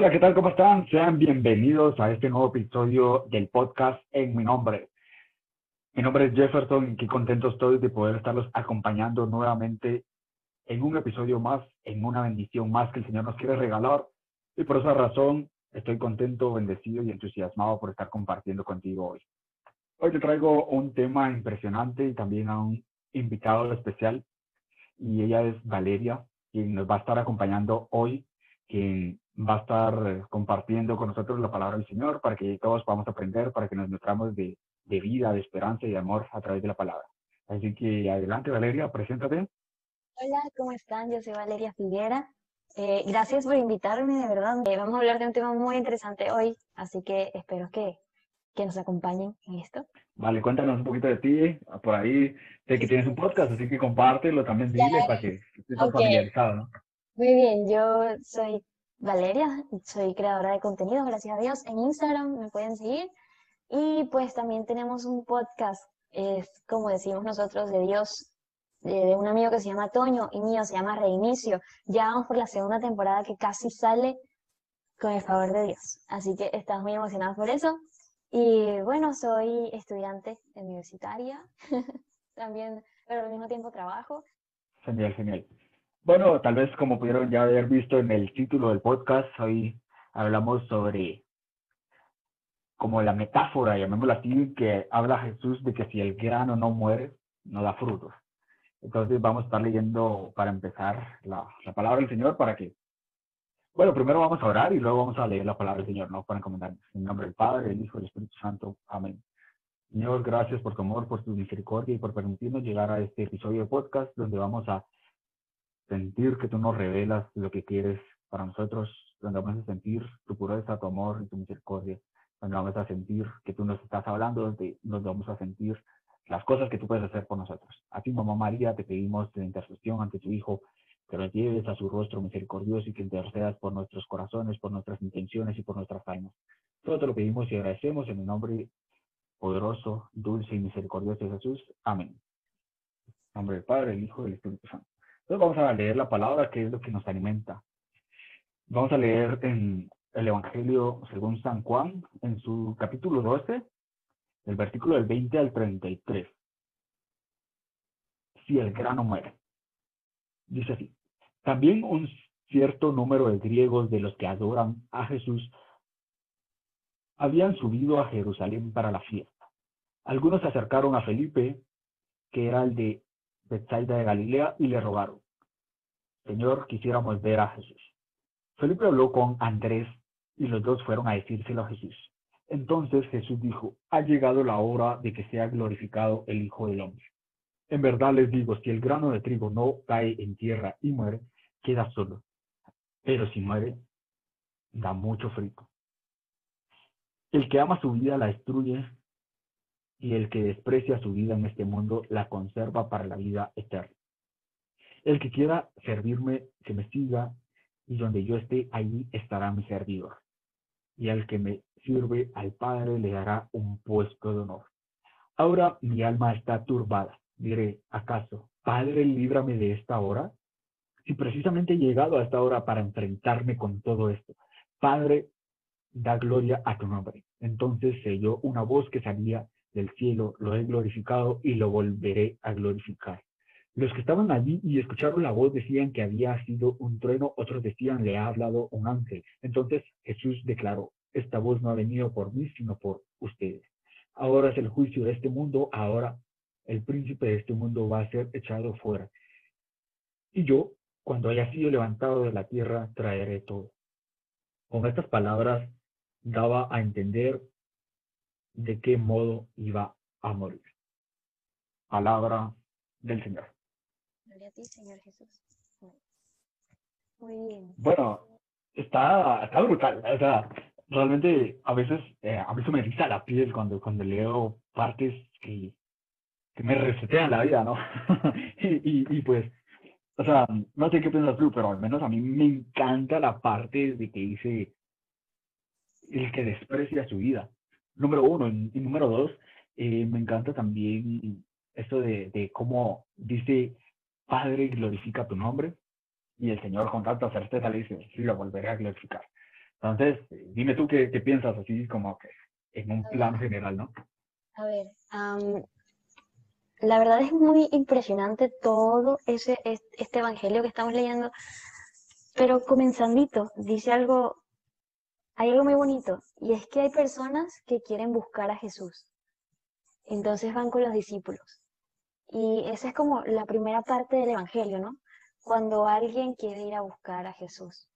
Hola, ¿qué tal? ¿Cómo están? Sean bienvenidos a este nuevo episodio del podcast en mi nombre. Mi nombre es Jefferson y qué contento estoy de poder estarlos acompañando nuevamente en un episodio más, en una bendición más que el Señor nos quiere regalar. Y por esa razón estoy contento, bendecido y entusiasmado por estar compartiendo contigo hoy. Hoy te traigo un tema impresionante y también a un invitado especial y ella es Valeria, quien nos va a estar acompañando hoy, quien va a estar compartiendo con nosotros la palabra del Señor para que todos podamos aprender, para que nos nutramos de, de vida, de esperanza y de amor a través de la palabra. Así que adelante, Valeria, preséntate. Hola, ¿cómo están? Yo soy Valeria Figuera. Eh, gracias por invitarme, de verdad. Eh, vamos a hablar de un tema muy interesante hoy, así que espero que, que nos acompañen en esto. Vale, cuéntanos un poquito de ti. Por ahí sé que tienes un podcast, así que compártelo también, dile para que estés Ok. familiarizado, ¿no? Muy bien, yo soy Valeria, soy creadora de contenido, gracias a Dios. En Instagram me pueden seguir. Y pues también tenemos un podcast, es como decimos nosotros, de Dios, de, un amigo que se llama Toño y mío se llama Reinicio. Ya vamos por la segunda temporada que casi sale con el favor de Dios. Así que estamos muy emocionados por eso. Y bueno, soy estudiante universitaria, también, pero al mismo tiempo trabajo. Genial, genial. Bueno, tal vez como pudieron ya haber visto en el título del podcast, hoy hablamos sobre como la metáfora, llamémosla así, que habla Jesús de que si el grano no muere, no da frutos. Entonces vamos a estar leyendo para empezar la, la palabra del Señor para que, bueno, primero vamos a orar y luego vamos a leer la palabra del Señor, ¿no? Para encomendarnos. En nombre del Padre, del Hijo y del Espíritu Santo. Amén. Señor, gracias por tu amor, por tu misericordia y por permitirnos llegar a este episodio de podcast donde vamos a sentir que tú nos revelas lo que quieres para nosotros, donde vamos a sentir tu pureza, tu amor y tu misericordia, donde vamos a sentir que tú nos estás hablando, donde nos vamos a sentir las cosas que tú puedes hacer por nosotros. A ti, mamá María, te pedimos de intercesión ante tu Hijo, que nos lleves a su rostro misericordioso y que intercedas por nuestros corazones, por nuestras intenciones y por nuestras almas. Todo te lo pedimos y agradecemos en el nombre poderoso, dulce y misericordioso de Jesús. Amén. En nombre del Padre, del Hijo y del Espíritu Santo. Vamos a leer la palabra que es lo que nos alimenta. Vamos a leer en el Evangelio según San Juan, en su capítulo 12, del versículo del 20 al 33. Si el grano muere. Dice así. También un cierto número de griegos de los que adoran a Jesús habían subido a Jerusalén para la fiesta. Algunos se acercaron a Felipe, que era el de Bethsaida de Galilea, y le rogaron, Señor, quisiéramos ver a Jesús. Felipe habló con Andrés y los dos fueron a decírselo a Jesús. Entonces Jesús dijo, ha llegado la hora de que sea glorificado el Hijo del Hombre. En verdad les digo, si el grano de trigo no cae en tierra y muere, queda solo. Pero si muere, da mucho fruto. El que ama su vida la destruye y el que desprecia su vida en este mundo la conserva para la vida eterna. El que quiera servirme, que me siga, y donde yo esté, allí estará mi servidor. Y al que me sirve al Padre le dará un puesto de honor. Ahora mi alma está turbada. Diré, ¿acaso, Padre, líbrame de esta hora? Si precisamente he llegado a esta hora para enfrentarme con todo esto. Padre, da gloria a tu nombre. Entonces se oyó una voz que salía del cielo, lo he glorificado y lo volveré a glorificar. Los que estaban allí y escucharon la voz decían que había sido un trueno, otros decían le ha hablado un ángel. Entonces Jesús declaró, esta voz no ha venido por mí, sino por ustedes. Ahora es el juicio de este mundo, ahora el príncipe de este mundo va a ser echado fuera. Y yo, cuando haya sido levantado de la tierra, traeré todo. Con estas palabras daba a entender de qué modo iba a morir. Palabra del Señor. Gloria a ti, Señor Jesús. Muy bien. Bueno, está, está brutal. O sea, realmente a veces eh, a mí se me eriza la piel cuando, cuando leo partes que, que me resetean la vida, ¿no? y, y, pues, o sea, no sé qué piensas tú, pero al menos a mí me encanta la parte de que dice el que desprecia su vida. Número uno. Y número dos, eh, me encanta también esto de, de cómo dice, Padre, glorifica tu nombre. Y el Señor con tanta certeza le dice, sí, lo volveré a glorificar. Entonces, dime tú qué, qué piensas así como que en un plan general, ¿no? A ver, la verdad es muy impresionante todo ese, este evangelio que estamos leyendo, pero comenzandito, dice algo, hay algo muy bonito, y es que hay personas que quieren buscar a Jesús. Entonces van con los discípulos. Y esa es como la primera parte del evangelio, ¿no? Cuando alguien quiere ir a buscar a Jesús.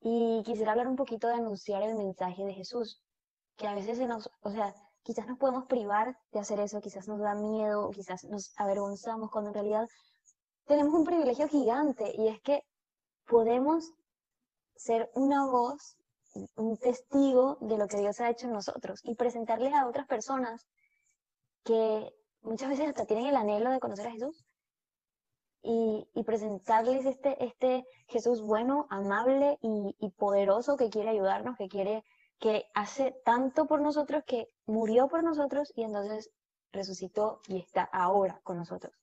Y quisiera hablar un poquito de anunciar el mensaje de Jesús, que a veces se nos, o sea, quizás nos podemos privar de hacer eso, quizás nos da miedo, quizás nos avergonzamos, cuando en realidad tenemos un privilegio gigante y es que podemos ser una voz, un testigo de lo que Dios ha hecho en nosotros y presentarles a otras personas que muchas veces hasta tienen el anhelo de conocer a Jesús, y, presentarles este, este Jesús bueno, amable y, y, poderoso que quiere ayudarnos, que quiere, que hace tanto por nosotros, que murió por nosotros y entonces resucitó y está ahora con nosotros.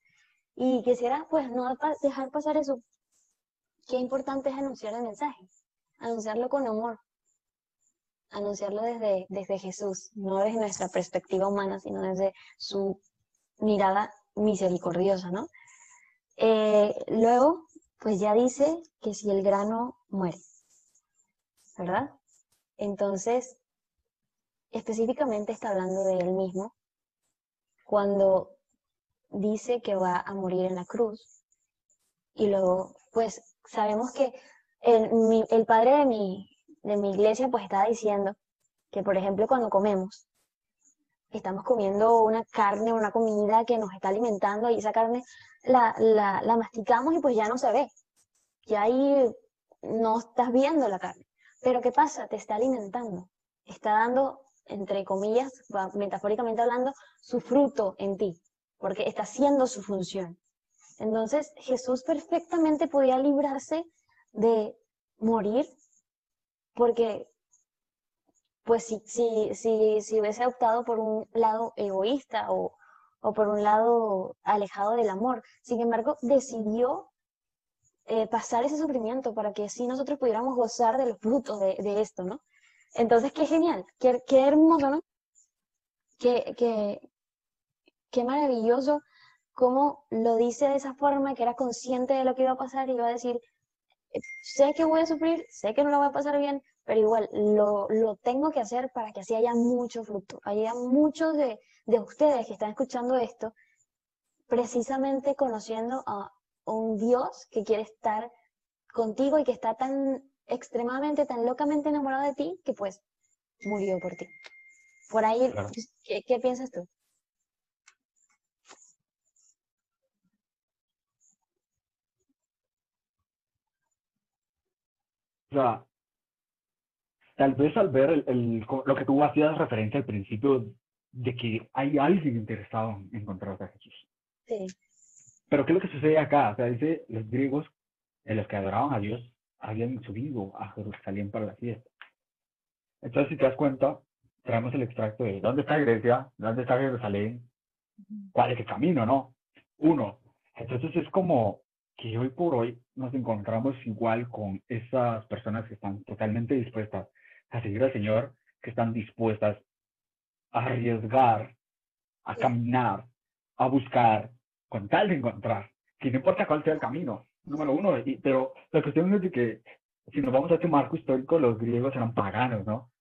Y quisiera pues no dejar pasar eso. Qué importante es anunciar el mensaje, anunciarlo con amor, anunciarlo desde, desde Jesús, no desde nuestra perspectiva humana, sino desde su mirada misericordiosa, ¿no? Eh, luego, pues ya dice que si el grano muere, ¿verdad? Entonces, específicamente está hablando de él mismo cuando dice que va a morir en la cruz. Y luego, pues sabemos que el, el padre de mi, de mi iglesia pues está diciendo que, por ejemplo, cuando comemos, estamos comiendo una carne, una comida que nos está alimentando y esa carne la, la, la masticamos y pues ya no se ve. Ya ahí no estás viendo la carne. Pero ¿qué pasa? Te está alimentando. Está dando, entre comillas, metafóricamente hablando, su fruto en ti, porque está haciendo su función. Entonces Jesús perfectamente podía librarse de morir, porque pues si, si, si, si hubiese optado por un lado egoísta o, o por un lado alejado del amor. Sin embargo, decidió eh, pasar ese sufrimiento para que así nosotros pudiéramos gozar de los frutos de, esto, ¿no? Entonces, qué genial, qué, qué hermoso, ¿no? Qué, qué, qué maravilloso cómo lo dice de esa forma, que era consciente de lo que iba a pasar y iba a decir, sé que voy a sufrir, sé que no lo voy a pasar bien, pero igual lo, lo tengo que hacer para que así haya mucho fruto, haya muchos de, de ustedes que están escuchando esto, precisamente conociendo a un Dios que quiere estar contigo y que está tan extremadamente, tan locamente enamorado de ti que pues murió por ti. Por ahí, ¿qué, piensas tú? O sea, tal vez al ver el, lo que tú hacías referencia al principio de que hay alguien interesado en encontrar a Jesús. Sí. Pero ¿qué es lo que sucede acá? O sea, dice, los griegos, en los que adoraban a Dios, habían subido a Jerusalén para la fiesta. Entonces, si te das cuenta, traemos el extracto de dónde está Grecia, dónde está Jerusalén, cuál es el camino, ¿no? Uno. Entonces es como que hoy por hoy nos encontramos igual con esas personas que están totalmente dispuestas a seguir al Señor, que están dispuestas arriesgar, a caminar, a buscar, con tal de encontrar, que no importa cuál sea el camino, número uno, pero la cuestión es de que si nos vamos a este marco histórico, los griegos eran paganos, ¿no?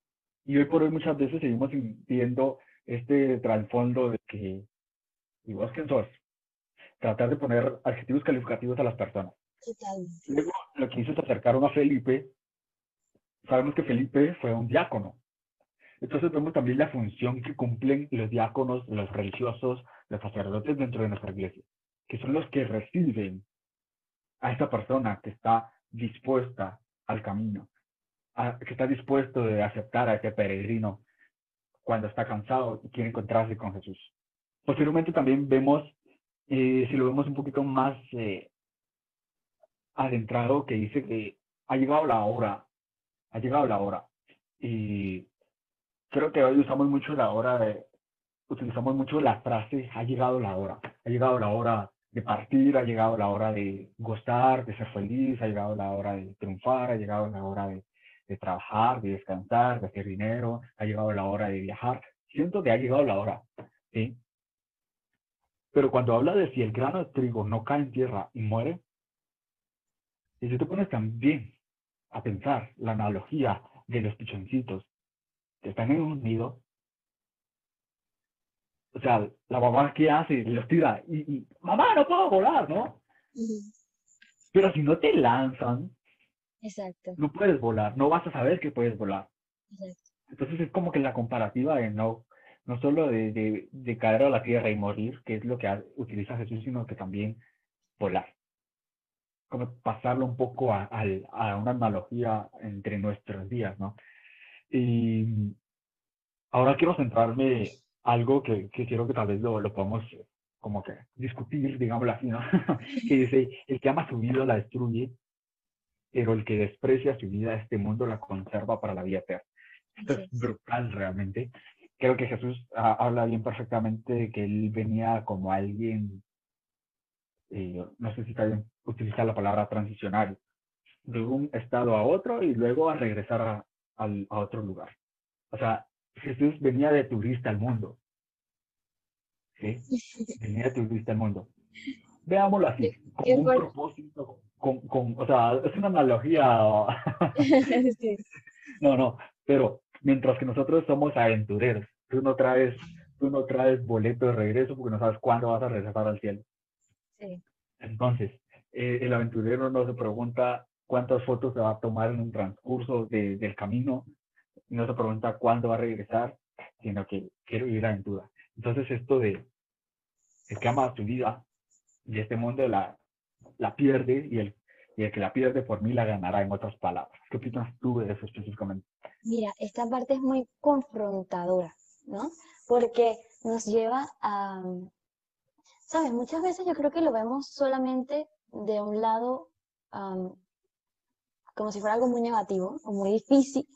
Y hoy por hoy muchas veces seguimos viendo este trasfondo de que, ¿y vos quién sos? Tratar de poner adjetivos calificativos a las personas. Luego, lo que hizo es acercaron a Felipe. Sabemos que Felipe fue un diácono, entonces vemos también la función que cumplen los diáconos, los religiosos, los sacerdotes dentro de nuestra iglesia, que son los que reciben a esta persona que está dispuesta al camino, que está dispuesto de aceptar a este peregrino cuando está cansado y quiere encontrarse con Jesús. Posteriormente también vemos, eh, si lo vemos un poquito más eh, adentrado, que dice que ha llegado la hora, ha llegado la hora. Y creo que hoy usamos mucho la hora de, utilizamos mucho la frase, ha llegado la hora, ha llegado la hora de partir, ha llegado la hora de gozar, de ser feliz, ha llegado la hora de triunfar, ha llegado la hora de, de trabajar, de descansar, de hacer dinero, ha llegado la hora de viajar. Siento que ha llegado la hora, ¿sí? Pero cuando habla de si el grano de trigo no cae en tierra y muere, y si te pones también a pensar la analogía de los pichoncitos que están en un nido, o sea, la mamá ¿qué hace? Los tira y, mamá, no puedo volar, ¿no? Pero si no te lanzan, Exacto. no puedes volar, no vas a saber que puedes volar. Entonces es como que la comparativa de no, no solo de, de, caer a la tierra y morir, que es lo que utiliza Jesús, sino que también volar. Como pasarlo un poco a, a una analogía entre nuestros días, ¿no? Y ahora quiero centrarme algo que, que quiero que tal vez lo, lo podamos como que discutir, digámoslo así, ¿no? que dice, el que ama su vida la destruye, pero el que desprecia su vida, este mundo la conserva para la vida eterna. Esto es brutal realmente. Creo que Jesús habla bien perfectamente de que él venía como alguien, eh, no sé si está bien utilizar la palabra transicional, de un estado a otro y luego a regresar a, a otro lugar. O sea, Jesús venía de turista al mundo. ¿Sí? Venía de turista al mundo. Veámoslo así, con un propósito, con, con, o sea, es una analogía. No, no, pero mientras que nosotros somos aventureros, tú no traes, tú no traes boleto de regreso porque no sabes cuándo vas a regresar al cielo. Sí. Entonces, eh, el aventurero no se pregunta cuántas fotos se va a tomar en un transcurso de, del camino, no se pregunta cuándo va a regresar, sino que quiero vivir aventura. Entonces esto de el que ama su vida y este mundo la, la pierde y el, y el que la pierde por mí la ganará, en otras palabras. ¿Qué opinas tú de eso específicamente? Mira, esta parte es muy confrontadora, ¿no? Porque nos lleva a, sabes, muchas veces yo creo que lo vemos solamente de un lado como si fuera algo muy negativo o muy difícil,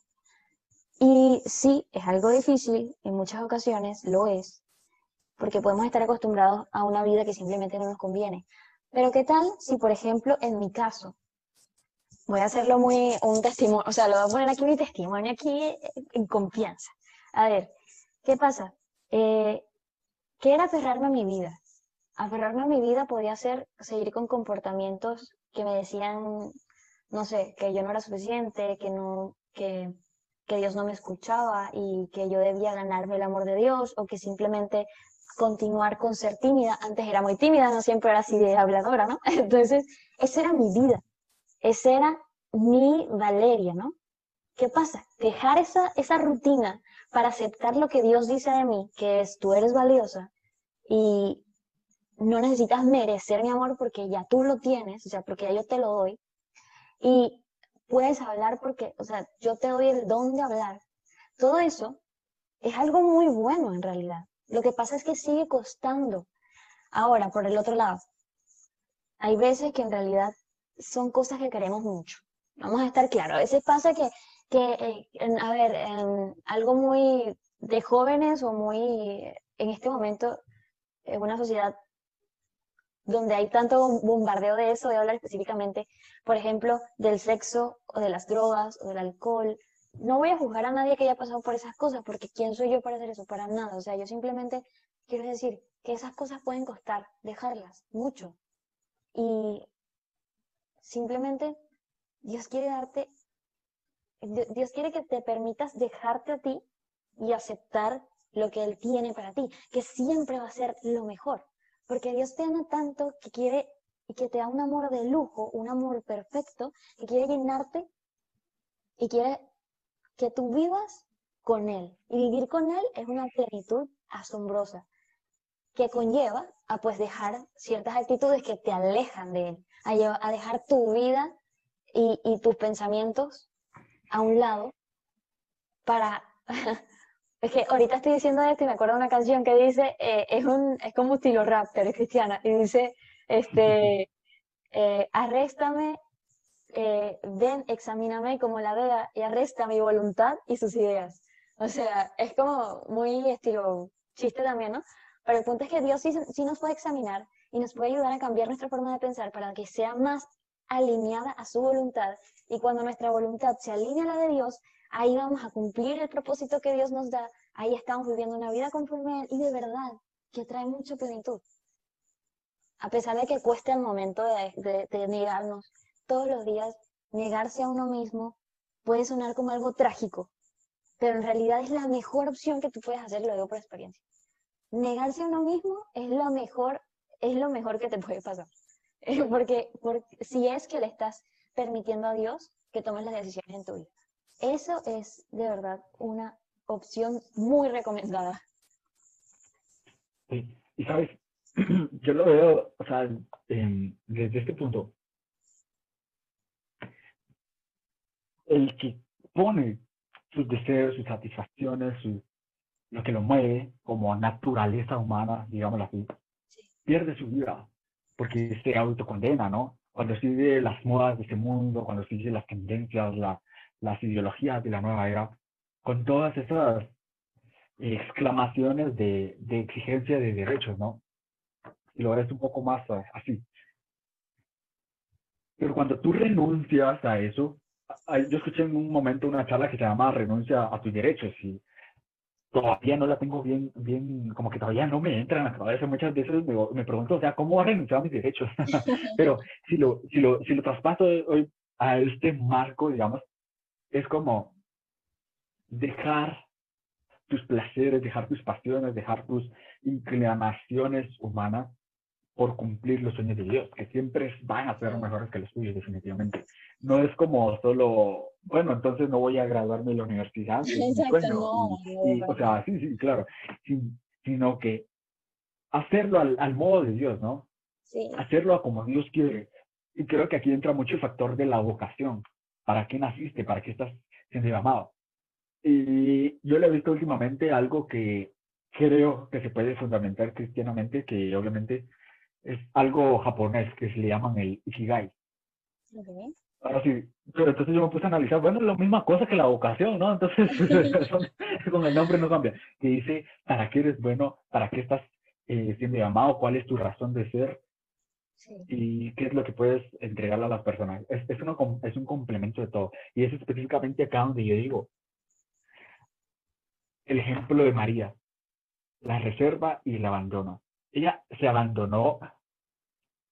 y sí, es algo difícil, en muchas ocasiones lo es, porque podemos estar acostumbrados a una vida que simplemente no nos conviene. Pero ¿qué tal si, por ejemplo, en mi caso, voy a hacerlo muy un testimonio, o sea, lo voy a poner aquí mi testimonio, aquí en confianza. A ver, ¿qué pasa? Eh, ¿Qué era aferrarme a mi vida? Aferrarme a mi vida podía ser seguir con comportamientos que me decían, no sé, que yo no era suficiente, que no, que que Dios no me escuchaba y que yo debía ganarme el amor de Dios o que simplemente continuar con ser tímida. Antes era muy tímida, no siempre era así de habladora, ¿no? Entonces, esa era mi vida, esa era mi Valeria, ¿no? ¿Qué pasa? Dejar esa, esa rutina para aceptar lo que Dios dice de mí, que es tú eres valiosa y no necesitas merecer mi amor porque ya tú lo tienes, o sea, porque ya yo te lo doy. Y puedes hablar porque, o sea, yo te doy el don de hablar. Todo eso es algo muy bueno en realidad. Lo que pasa es que sigue costando. Ahora, por el otro lado, hay veces que en realidad son cosas que queremos mucho. Vamos a estar claros. A veces pasa que, que eh, a ver, algo muy de jóvenes o muy en este momento, en una sociedad donde hay tanto bombardeo de eso, voy a hablar específicamente, por ejemplo, del sexo o de las drogas o del alcohol. No voy a juzgar a nadie que haya pasado por esas cosas, porque ¿quién soy yo para hacer eso? Para nada. O sea, yo simplemente quiero decir que esas cosas pueden costar, dejarlas, mucho. Y simplemente Dios quiere darte, Dios quiere que te permitas dejarte a ti y aceptar lo que Él tiene para ti, que siempre va a ser lo mejor. Porque Dios te ama tanto que quiere y que te da un amor de lujo, un amor perfecto, que quiere llenarte y quiere que tú vivas con Él. Y vivir con Él es una plenitud asombrosa que conlleva a pues dejar ciertas actitudes que te alejan de Él, a, dejar tu vida y, tus pensamientos a un lado para... es que ahorita estoy diciendo esto y me acuerdo de una canción que dice, eh, es, un, es como estilo rap, pero es cristiana, y dice, este, eh, arréstame, eh, ven, examíname como la vea y arresta mi voluntad y sus ideas. O sea, es como muy estilo chiste también, ¿no? Pero el punto es que Dios sí, sí nos puede examinar y nos puede ayudar a cambiar nuestra forma de pensar para que sea más alineada a su voluntad. Y cuando nuestra voluntad se alinea a la de Dios, ahí vamos a cumplir el propósito que Dios nos da. Ahí estamos viviendo una vida conforme a Él y de verdad que trae mucha plenitud. A pesar de que cueste el momento de, de negarnos, todos los días negarse a uno mismo puede sonar como algo trágico, pero en realidad es la mejor opción que tú puedes hacer, lo digo por experiencia. Negarse a uno mismo es lo mejor, es lo mejor que te puede pasar. Porque, porque si es que le estás permitiendo a Dios que tomes las decisiones en tu vida. Eso es de verdad una opción muy recomendada. Y sabes, yo lo veo, o sea, desde este punto, el que pone sus deseos, sus satisfacciones, lo que lo mueve como naturaleza humana, digámoslo así, pierde su vida porque se autocondena, ¿no? Cuando sigue las modas de ese mundo, cuando sigue las tendencias, las ideologías de la nueva era, con todas esas exclamaciones de, de exigencia de derechos, ¿no? Y lo ves un poco más eh, así. Pero cuando tú renuncias a eso, yo escuché en un momento una charla que se llama Renuncia a tus derechos y todavía no la tengo bien, bien, como que todavía no me entra en la cabeza. Muchas veces me, me pregunto, o sea, ¿cómo voy a a mis derechos? Pero si lo, si, lo, si lo traspaso hoy a este marco, digamos, es como dejar tus placeres, dejar tus pasiones, dejar tus inclinaciones humanas por cumplir los sueños de Dios, que siempre van a ser mejores que los tuyos, definitivamente. No es como solo, bueno, entonces no voy a graduarme en la universidad. Exacto, o sea, sí, sí, claro, sino que hacerlo al, al, modo de Dios, ¿no? Sí. Hacerlo como Dios quiere. Y creo que aquí entra mucho el factor de la vocación. ¿Para qué naciste? ¿Para qué estás siendo llamado? Y yo le he visto últimamente algo que creo que se puede fundamentar cristianamente, que obviamente es algo japonés que se le llaman el Ikigai. Ahora sí, pero entonces yo me puse a analizar, bueno, es la misma cosa que la vocación, ¿no? Entonces, con el nombre no cambia. Que dice, ¿para qué eres bueno? ¿Para qué estás eh, siendo llamado? ¿Cuál es tu razón de ser? Y qué es lo que puedes entregarle a las personas. Es, es, es un complemento de todo. Y es específicamente acá donde yo digo, el ejemplo de María, la reserva y el abandono ella se abandonó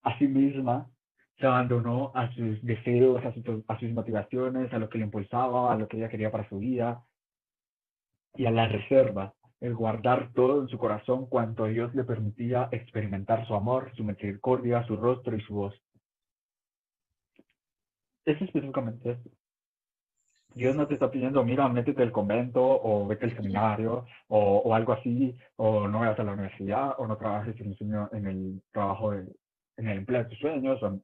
a sí misma, se abandonó a sus deseos, a, sus motivaciones, a lo que le impulsaba, a lo que ella quería para su vida, y a la reserva, el guardar todo en su corazón cuanto Dios le permitía experimentar su amor, su misericordia, su rostro y su voz. Es específicamente esto. Dios no te está pidiendo, mira, métete al convento o vete al seminario o, o, algo así, o no vayas a la universidad o no trabajes en el, en el trabajo, de, en el empleo de tus sueños o,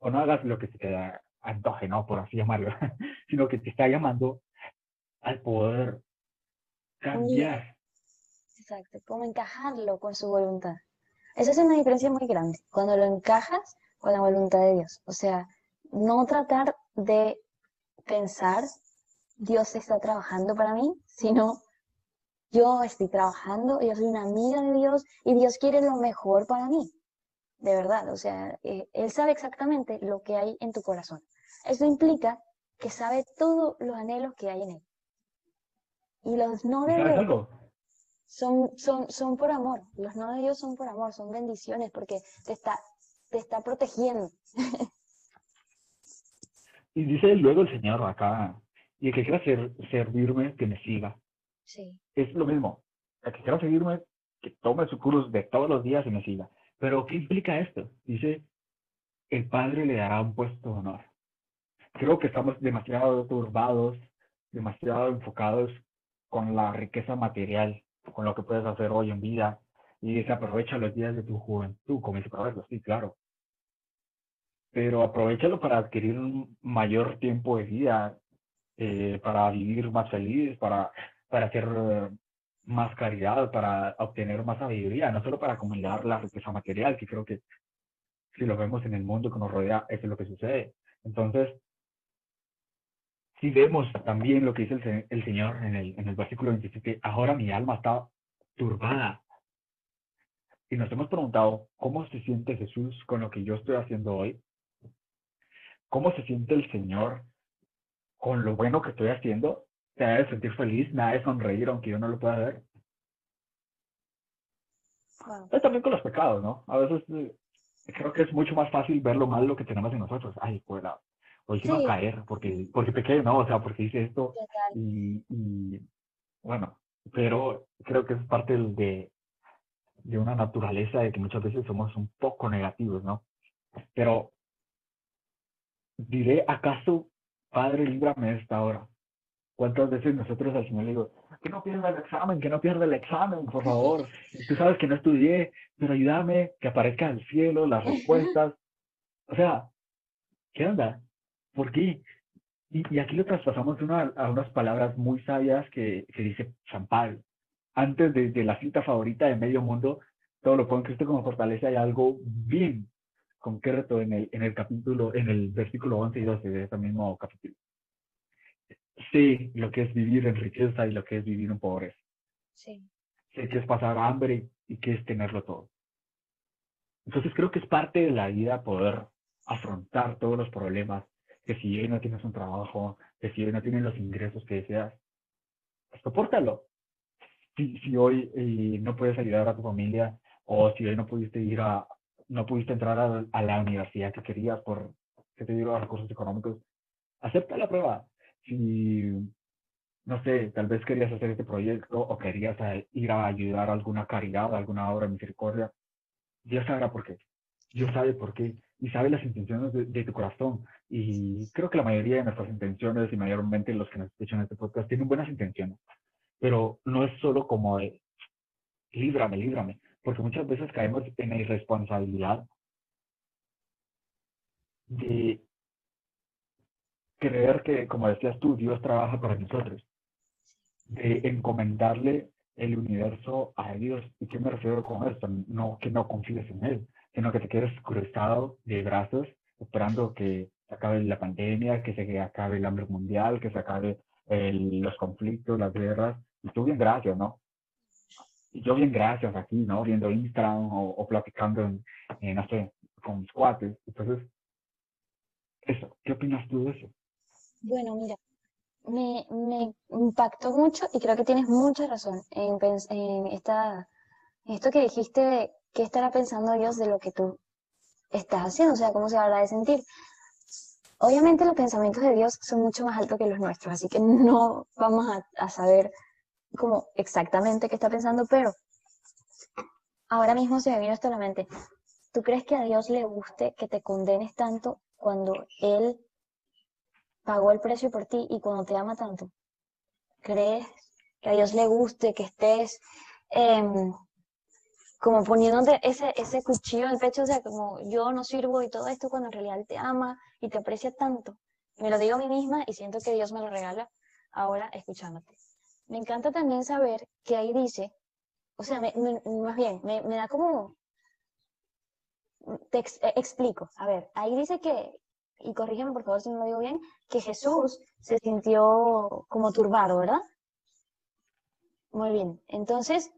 o, no hagas lo que se te antoje, ¿no? Por así llamarlo, sino que te está llamando al poder cambiar. Exacto, como encajarlo con su voluntad. Esa es una diferencia muy grande, cuando lo encajas con la voluntad de Dios. O sea, no tratar de pensar Dios está trabajando para mí, sino yo estoy trabajando, yo soy una amiga de Dios y Dios quiere lo mejor para mí. De verdad, o sea, eh, Él sabe exactamente lo que hay en tu corazón. Eso implica que sabe todos los anhelos que hay en Él. Y los no de Dios son, son, son por amor. Los no de Dios son por amor, son bendiciones porque te está, te está protegiendo. y dice luego el Señor acá y el que quiera servirme, que me siga. Sí. Es lo mismo. El que quiera seguirme, que tome su cruz de todos los días y me siga. Pero, ¿qué implica esto? Dice, el Padre le dará un puesto de honor. Creo que estamos demasiado turbados, demasiado enfocados con la riqueza material, con lo que puedes hacer hoy en vida, y se aprovecha los días de tu juventud, como dice Proverbios, sí, claro. Pero aprovechalo para adquirir un mayor tiempo de vida, eh, para vivir más feliz, para, para hacer eh, más caridad, para obtener más sabiduría, no solo para acumular la riqueza material, que creo que si lo vemos en el mundo que nos rodea, eso es lo que sucede. Entonces, si vemos también lo que dice el, el Señor en el, en el versículo 27, ahora mi alma está turbada. Y nos hemos preguntado, ¿cómo se siente Jesús con lo que yo estoy haciendo hoy? ¿Cómo se siente el Señor con lo bueno que estoy haciendo? ¿Se debe sentir feliz? ¿Me de sonreír aunque yo no lo pueda ver? Es también con los pecados, ¿no? A veces eh, creo que es mucho más fácil ver lo malo que tenemos en nosotros. Ay, pues hoy sí. va a caer porque, porque pequé, ¿no? O sea, porque hice esto. Y, y, bueno, pero creo que es parte de, de una naturaleza de que muchas veces somos un poco negativos, ¿no? Pero diré, ¿acaso, Padre, líbrame de esta hora? ¿Cuántas veces nosotros al Señor le digo, que no pierda el examen, que no pierda el examen, por favor? Tú sabes que no estudié, pero ayúdame, que aparezca el cielo, las respuestas. O sea, ¿qué onda? ¿Por qué? Y, aquí lo traspasamos a unas palabras muy sabias que, que dice San Pablo. Antes de, la cita favorita de medio mundo, todo lo puedo en Cristo como fortaleza, hay algo bien concreto en el, en el capítulo, en el versículo 11 y 12 de ese mismo capítulo. Sé lo que es vivir en riqueza y lo que es vivir en pobreza. Sí. Sé que es pasar hambre y que es tenerlo todo. Entonces creo que es parte de la vida poder afrontar todos los problemas que si hoy no tienes un trabajo, que si hoy no tienes los ingresos que deseas, pues soportalo. Si, si hoy eh, no puedes ayudar a tu familia o si hoy no pudiste ir a, no pudiste entrar a, la universidad que querías por, que te dieron recursos económicos, acepta la prueba. Si, no sé, tal vez querías hacer este proyecto o querías ir a ayudar a alguna caridad, a alguna obra de misericordia, Dios sabrá por qué. Dios sabe por qué y sabe las intenciones de, tu corazón. Y creo que la mayoría de nuestras intenciones y mayormente los que nos escuchan en este podcast tienen buenas intenciones. Pero no es solo como de, líbrame, líbrame, porque muchas veces caemos en la irresponsabilidad de creer que, como decías tú, Dios trabaja para nosotros, de encomendarle el universo a Dios. ¿Y qué me refiero con esto? No que no confíes en Él, sino que te quedes cruzado de brazos esperando que se acabe la pandemia, que se acabe el hambre mundial, que se acabe los conflictos, las guerras. Y tú bien gracias, ¿no? Y yo bien gracias aquí, ¿no? Viendo Instagram o, platicando en, no sé, con mis cuates. Entonces, eso, ¿qué opinas tú de eso? Bueno, mira, me, me impactó mucho y creo que tienes mucha razón en, en esta, esto que dijiste ¿qué estará pensando Dios de lo que tú estás haciendo? O sea, ¿cómo se habla de sentir? Obviamente los pensamientos de Dios son mucho más altos que los nuestros, así que no vamos a, saber como exactamente qué está pensando, pero ahora mismo se me vino esto a la mente. ¿Tú crees que a Dios le guste que te condenes tanto cuando Él pagó el precio por ti y cuando te ama tanto? ¿Crees que a Dios le guste que estés eh, como poniéndote ese, ese cuchillo en el pecho, o sea, como yo no sirvo y todo esto cuando en realidad te ama y te aprecia tanto. Me lo digo a mí misma y siento que Dios me lo regala ahora escuchándote. Me encanta también saber que ahí dice, o sea, más bien, me, da como, te eh, explico, a ver, ahí dice que, y corrígeme por favor si no lo digo bien, que Jesús se sintió como turbado, ¿verdad? Muy bien, entonces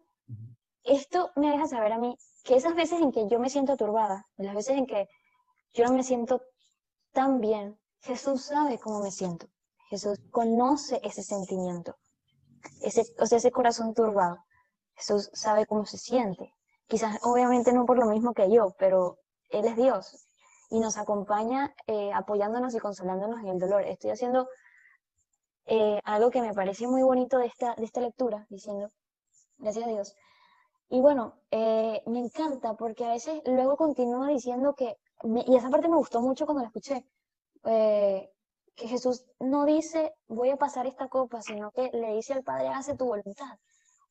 esto me deja saber a mí que esas veces en que yo me siento turbada, las veces en que yo no me siento tan bien, Jesús sabe cómo me siento. Jesús conoce ese sentimiento, ese, o sea, ese corazón turbado. Jesús sabe cómo se siente. Quizás, obviamente, no por lo mismo que yo, pero Él es Dios y nos acompaña eh, apoyándonos y consolándonos en el dolor. Estoy haciendo eh, algo que me parece muy bonito de esta, de esta lectura, diciendo, gracias a Dios, y bueno, eh, me encanta porque a veces luego continúa diciendo que, y esa parte me gustó mucho cuando la escuché, que Jesús no dice voy a pasar esta copa, sino que le dice al Padre hace tu voluntad.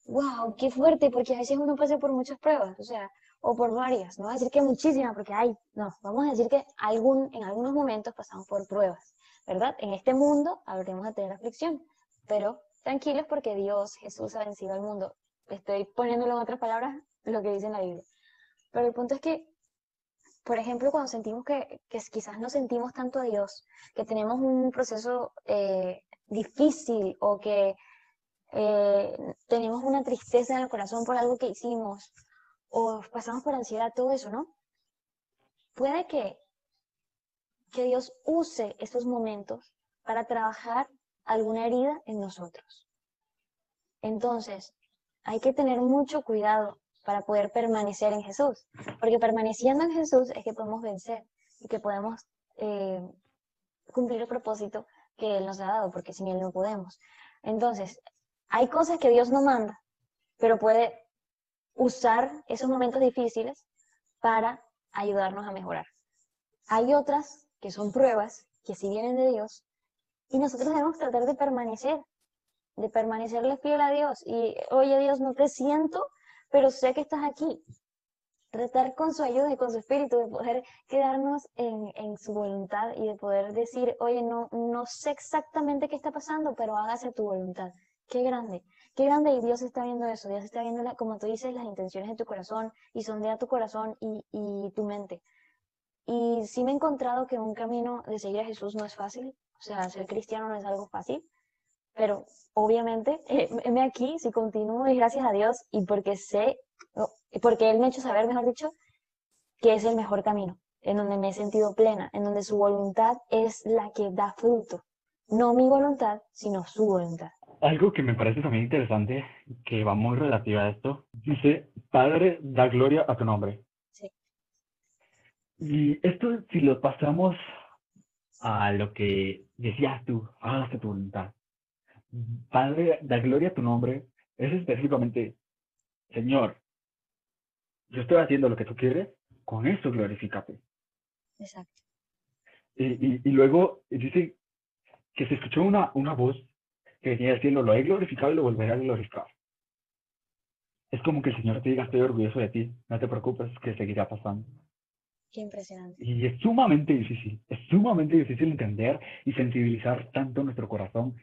¡Wow! ¡Qué fuerte! Porque a veces uno pasa por muchas pruebas, o sea, o por varias. No voy a decir que muchísimas, porque hay, no, vamos a decir que algún, en algunos momentos pasamos por pruebas. ¿verdad? En este mundo habremos de tener aflicción, pero tranquilos porque Dios, Jesús ha vencido al mundo. Estoy poniéndolo en otras palabras lo que dice en la Biblia. Pero el punto es que, por ejemplo, cuando sentimos que, quizás no sentimos tanto a Dios, que tenemos un proceso eh, difícil o que eh, tenemos una tristeza en el corazón por algo que hicimos o pasamos por ansiedad, todo eso, ¿no? Puede que, que Dios use esos momentos para trabajar alguna herida en nosotros. Entonces, hay que tener mucho cuidado para poder permanecer en Jesús, porque permaneciendo en Jesús es que podemos vencer y que podemos eh, cumplir el propósito que Él nos ha dado, porque sin Él no podemos. Entonces, hay cosas que Dios no manda, pero puede usar esos momentos difíciles para ayudarnos a mejorar. Hay otras que son pruebas, que sí vienen de Dios, y nosotros debemos tratar de permanecer, de permanecerle fiel a Dios. Y, oye Dios, no te siento, pero sé que estás aquí. Tratar con su ayuda y con su espíritu de poder quedarnos en, en su voluntad y de poder decir, oye, no, no sé exactamente qué está pasando, pero hágase tu voluntad. Qué grande, qué grande y Dios está viendo eso, Dios está viendo, como tú dices, las intenciones de tu corazón y sondea tu corazón y, y tu mente. Y sí me he encontrado que un camino de seguir a Jesús no es fácil, o sea, ser cristiano no es algo fácil, pero obviamente, eh, aquí, si continúo, y gracias a Dios, y porque sé, porque Él me ha hecho saber, mejor dicho, que es el mejor camino, en donde me he sentido plena, en donde su voluntad es la que da fruto. No mi voluntad, sino su voluntad. Algo que me parece también interesante, que va muy relativa a esto, dice, Padre, da gloria a tu nombre. Sí. Y esto, si lo pasamos a lo que decías tú, hágase tu voluntad. Padre, da gloria a tu nombre, es específicamente, Señor, yo estoy haciendo lo que tú quieres, con eso glorifícate. Exacto. Y, y, luego dice que se escuchó una, una voz que decía del cielo, lo he glorificado y lo volveré a glorificar. Es como que el Señor te diga, estoy orgulloso de ti, no te preocupes, que seguirá pasando. Qué impresionante. Y es sumamente difícil, es sumamente difícil entender y sensibilizar tanto nuestro corazón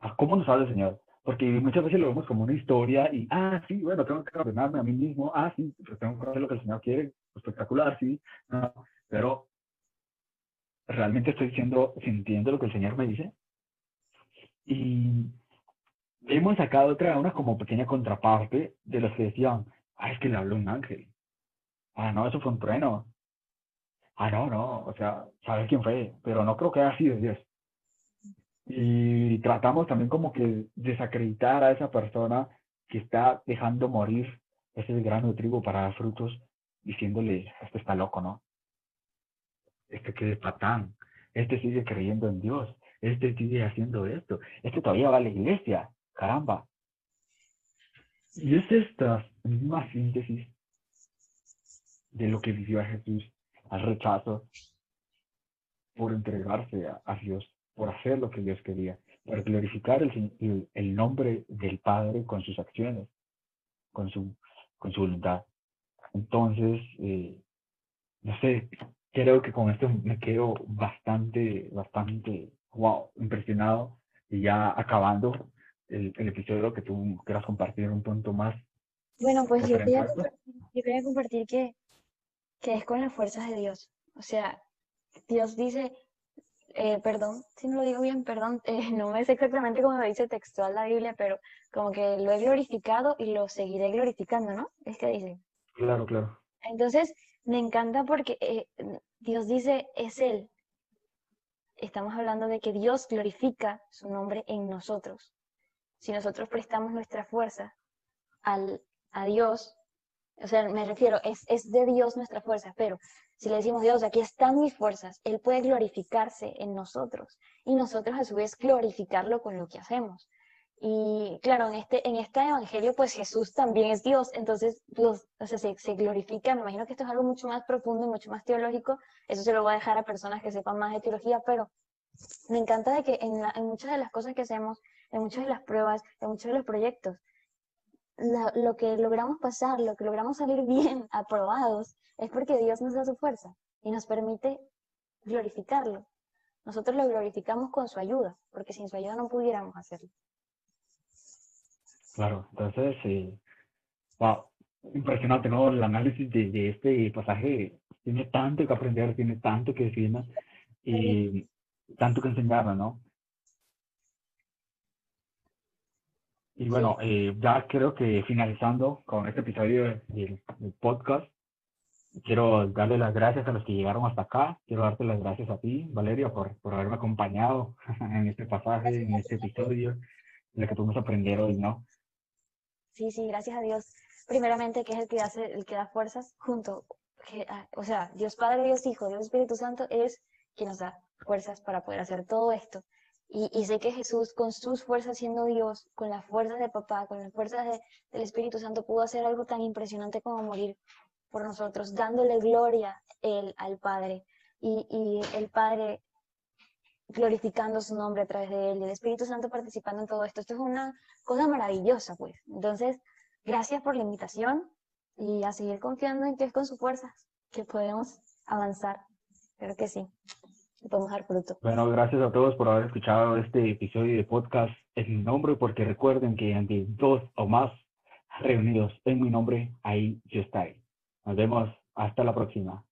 a cómo nos habla el Señor. Porque muchas veces lo vemos como una historia y, ah, sí, bueno, tengo que ordenarme a mí mismo, ah, sí, pues tengo que hacer lo que el Señor quiere, espectacular, sí, no, pero realmente estoy diciendo, sintiendo lo que el Señor me dice. Y hemos sacado otra, una como pequeña contraparte de los que decían, ah, es que le habló un ángel. Ah, no, eso fue un trueno. Ah, no, no, o sea, sabes quién fue, pero no creo que haya sido Dios y tratamos también como que desacreditar a esa persona que está dejando morir ese grano de trigo para dar frutos, diciéndole, este está loco, ¿no? Este que patán, este sigue creyendo en Dios, este sigue haciendo esto, este todavía va a la iglesia, caramba. Y es esta misma síntesis de lo que vivió Jesús al rechazo por entregarse a Dios por hacer lo que Dios quería, por glorificar el, el, nombre del Padre con sus acciones, con su, con su voluntad. Entonces, eh, no sé, creo que con esto me quedo bastante, bastante, wow, impresionado y ya acabando el, el episodio que tú quieras compartir un punto más. Bueno, pues yo quería, yo quería compartir que, que es con las fuerzas de Dios. O sea, Dios dice, eh, perdón, si no lo digo bien, perdón, eh, no es exactamente como lo dice textual la Biblia, pero como que lo he glorificado y lo seguiré glorificando, ¿no? Es que dice. Claro, claro. Entonces, me encanta porque eh, Dios dice, es Él. Estamos hablando de que Dios glorifica su nombre en nosotros. Si nosotros prestamos nuestra fuerza al, a Dios, o sea, me refiero, es, es de Dios nuestra fuerza, pero si le decimos, Dios, aquí están mis fuerzas, Él puede glorificarse en nosotros y nosotros a su vez glorificarlo con lo que hacemos. Y claro, en este, en este evangelio, pues Jesús también es Dios, entonces los, o sea, se, se, glorifica. Me imagino que esto es algo mucho más profundo y mucho más teológico. Eso se lo voy a dejar a personas que sepan más de teología, pero me encanta de que en, en muchas de las cosas que hacemos, en muchas de las pruebas, en muchos de los proyectos, lo que logramos pasar, lo que logramos salir bien, aprobados, es porque Dios nos da su fuerza y nos permite glorificarlo. nosotros lo glorificamos con su ayuda, porque sin su ayuda no pudiéramos hacerlo. Claro, entonces, eh, wow, impresionante, ¿no? El análisis de, de, este pasaje tiene tanto que aprender, tiene tanto que decirnos y tanto que enseñarnos, ¿no? Y bueno, eh, ya creo que finalizando con este episodio del, podcast, quiero darle las gracias a los que llegaron hasta acá. Quiero darte las gracias a ti, Valeria, por, por haberme acompañado en este pasaje, en este episodio, de lo que pudimos aprender hoy, ¿no? Sí, sí, gracias a Dios. Primeramente, que es el que hace, el que da fuerzas junto, que, ah, o sea, Dios Padre, Dios Hijo, Dios Espíritu Santo es quien nos da fuerzas para poder hacer todo esto. Y, sé que Jesús, con sus fuerzas siendo Dios, con las fuerzas de papá, con las fuerzas del Espíritu Santo, pudo hacer algo tan impresionante como morir por nosotros, dándole gloria él, al Padre. Y, y, el Padre glorificando su nombre a través de él, y el Espíritu Santo participando en todo esto. Esto es una cosa maravillosa, pues. Entonces, gracias por la invitación y a seguir confiando en que es con sus fuerzas que podemos avanzar. Creo que sí Bueno, gracias a todos por haber escuchado este episodio de podcast en mi nombre, porque recuerden que ante dos o más reunidos en mi nombre, ahí yo estaré. Nos vemos hasta la próxima.